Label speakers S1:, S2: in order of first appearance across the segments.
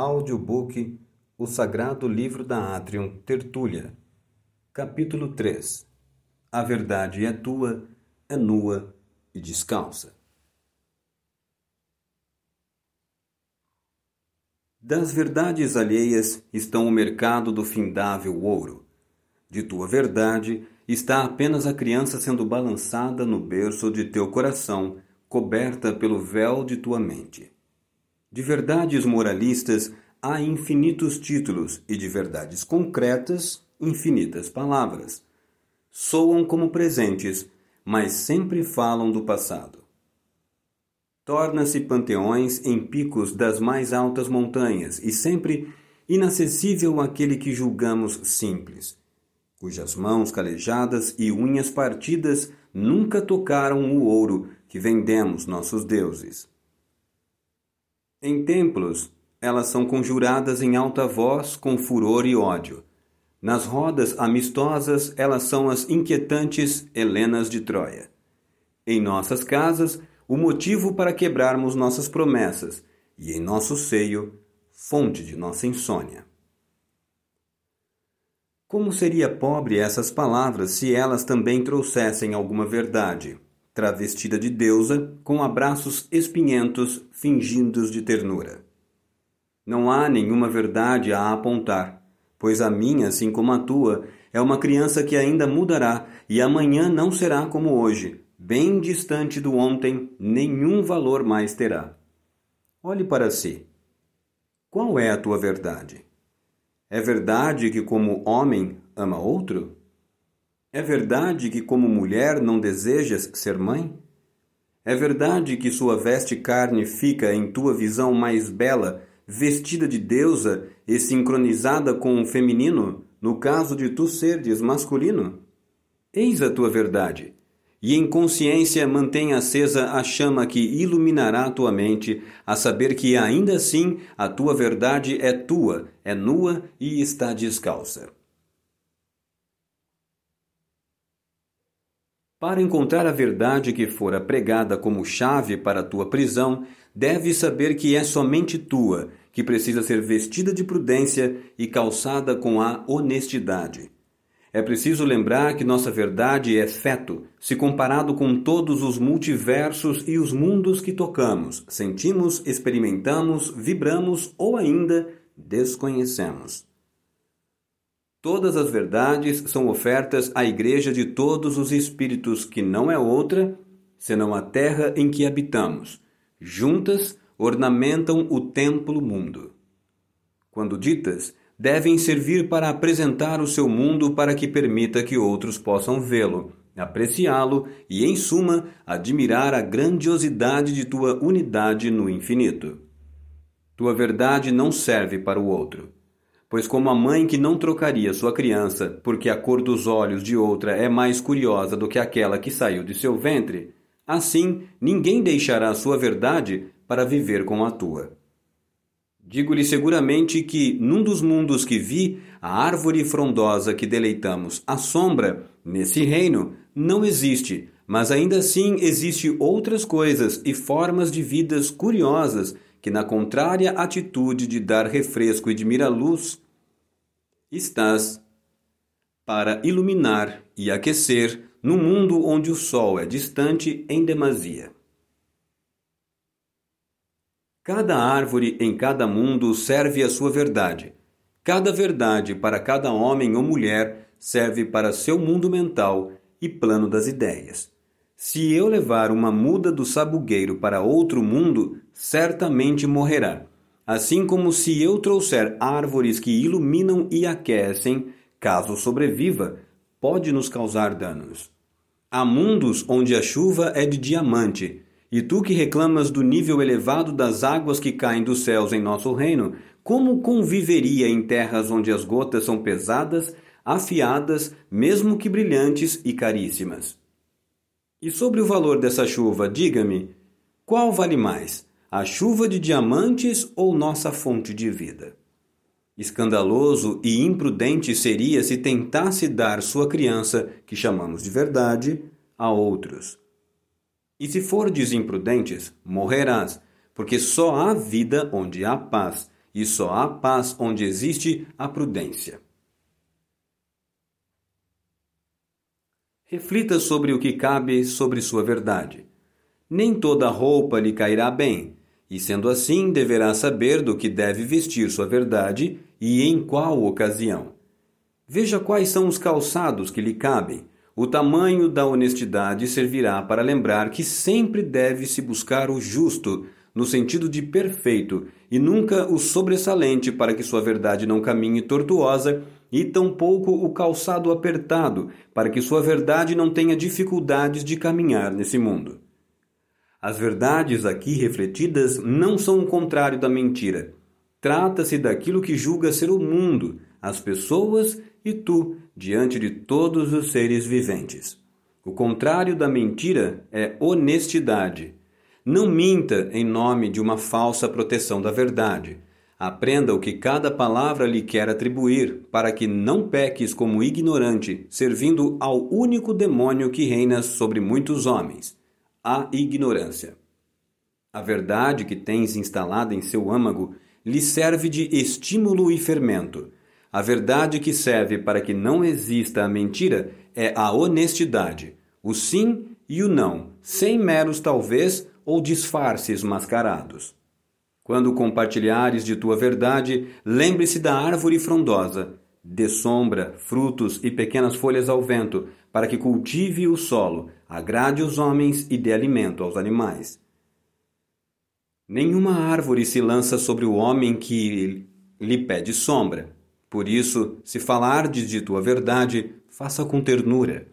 S1: Audiobook O Sagrado Livro da Atrium Tertúlia Capítulo 3 A verdade é tua, é nua e descalça. Das verdades alheias estão o mercado do findável ouro. De tua verdade está apenas a criança sendo balançada no berço de teu coração, coberta pelo véu de tua mente. De verdades moralistas há infinitos títulos e de verdades concretas, infinitas palavras. Soam como presentes, mas sempre falam do passado. Torna-se panteões em picos das mais altas montanhas e sempre inacessível àquele que julgamos simples, cujas mãos calejadas e unhas partidas nunca tocaram o ouro que vendemos nossos deuses. Em templos, elas são conjuradas em alta voz com furor e ódio. Nas rodas amistosas, elas são as inquietantes Helenas de Troia. Em nossas casas, o motivo para quebrarmos nossas promessas, e em nosso seio, fonte de nossa insônia. Como seria pobre essas palavras se elas também trouxessem alguma verdade? Travestida de deusa, com abraços espinhentos fingindo de ternura. Não há nenhuma verdade a apontar, pois a minha, assim como a tua, é uma criança que ainda mudará e amanhã não será como hoje, bem distante do ontem, nenhum valor mais terá. Olhe para si. Qual é a tua verdade? É verdade que, como homem, ama outro? É verdade que, como mulher, não desejas ser mãe? É verdade que sua veste carne fica, em tua visão mais bela, vestida de deusa e sincronizada com o feminino, no caso de tu serdes masculino? Eis a tua verdade. E em consciência mantém acesa a chama que iluminará tua mente, a saber que ainda assim a tua verdade é tua, é nua e está descalça. Para encontrar a verdade que fora pregada como chave para a tua prisão, deves saber que é somente tua, que precisa ser vestida de prudência e calçada com a honestidade. É preciso lembrar que nossa verdade é feto, se comparado com todos os multiversos e os mundos que tocamos, sentimos, experimentamos, vibramos ou ainda desconhecemos. Todas as verdades são ofertas à Igreja de todos os Espíritos, que não é outra senão a terra em que habitamos. Juntas ornamentam o templo mundo. Quando ditas, devem servir para apresentar o seu mundo para que permita que outros possam vê-lo, apreciá-lo e, em suma, admirar a grandiosidade de tua unidade no infinito. Tua verdade não serve para o outro Pois, como a mãe que não trocaria sua criança porque a cor dos olhos de outra é mais curiosa do que aquela que saiu de seu ventre, assim ninguém deixará a sua verdade para viver com a tua. Digo-lhe seguramente que, num dos mundos que vi, a árvore frondosa que deleitamos, a sombra, nesse reino, não existe, mas ainda assim existe outras coisas e formas de vidas curiosas que, na contrária atitude de dar refresco e de mirar luz, estás para iluminar e aquecer no mundo onde o sol é distante em demasia. Cada árvore em cada mundo serve a sua verdade. Cada verdade para cada homem ou mulher serve para seu mundo mental e plano das ideias. Se eu levar uma muda do sabugueiro para outro mundo, certamente morrerá. Assim como se eu trouxer árvores que iluminam e aquecem, caso sobreviva, pode nos causar danos. Há mundos onde a chuva é de diamante, e tu que reclamas do nível elevado das águas que caem dos céus em nosso reino, como conviveria em terras onde as gotas são pesadas, afiadas, mesmo que brilhantes e caríssimas? E sobre o valor dessa chuva, diga-me, qual vale mais, a chuva de diamantes ou nossa fonte de vida? Escandaloso e imprudente seria se tentasse dar sua criança, que chamamos de verdade, a outros. E se fordes imprudentes, morrerás, porque só há vida onde há paz, e só há paz onde existe a prudência. Reflita sobre o que cabe sobre sua verdade. Nem toda roupa lhe cairá bem, e sendo assim, deverá saber do que deve vestir sua verdade e em qual ocasião. Veja quais são os calçados que lhe cabem. O tamanho da honestidade servirá para lembrar que sempre deve-se buscar o justo, no sentido de perfeito, e nunca o sobressalente para que sua verdade não caminhe tortuosa e tampouco o calçado apertado, para que sua verdade não tenha dificuldades de caminhar nesse mundo. As verdades aqui refletidas não são o contrário da mentira. Trata-se daquilo que julga ser o mundo, as pessoas e tu, diante de todos os seres viventes. O contrário da mentira é honestidade. Não minta em nome de uma falsa proteção da verdade Aprenda o que cada palavra lhe quer atribuir, para que não peques como ignorante, servindo ao único demônio que reina sobre muitos homens, a ignorância. A verdade que tens instalada em seu âmago lhe serve de estímulo e fermento. A verdade que serve para que não exista a mentira é a honestidade, o sim e o não, sem meros talvez ou disfarces mascarados. Quando compartilhares de tua verdade, lembre-se da árvore frondosa. Dê sombra, frutos e pequenas folhas ao vento, para que cultive o solo, agrade os homens e dê alimento aos animais. Nenhuma árvore se lança sobre o homem que lhe pede sombra. Por isso, se falardes de tua verdade, faça com ternura.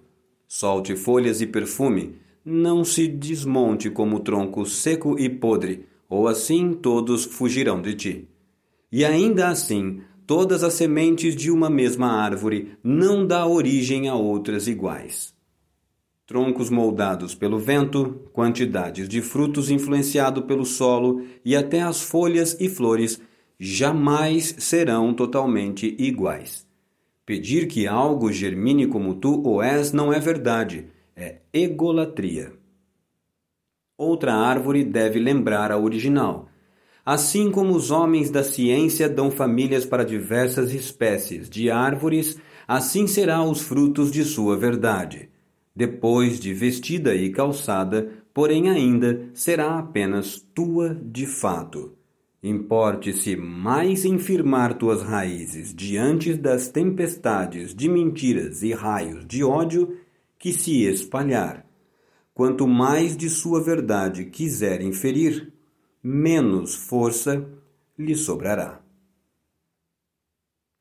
S1: Solte folhas e perfume, não se desmonte como tronco seco e podre, ou assim todos fugirão de ti. E ainda assim, todas as sementes de uma mesma árvore não dá origem a outras iguais. Troncos moldados pelo vento, quantidades de frutos influenciado pelo solo e até as folhas e flores jamais serão totalmente iguais. Pedir que algo germine como tu o és não é verdade, é egolatria. Outra árvore deve lembrar a original. Assim como os homens da ciência dão famílias para diversas espécies de árvores, assim serão os frutos de sua verdade. Depois de vestida e calçada, porém ainda será apenas tua de fato. Importe-se mais em firmar tuas raízes diante das tempestades de mentiras e raios de ódio que se espalhar Quanto mais de sua verdade quiser inferir, menos força lhe sobrará.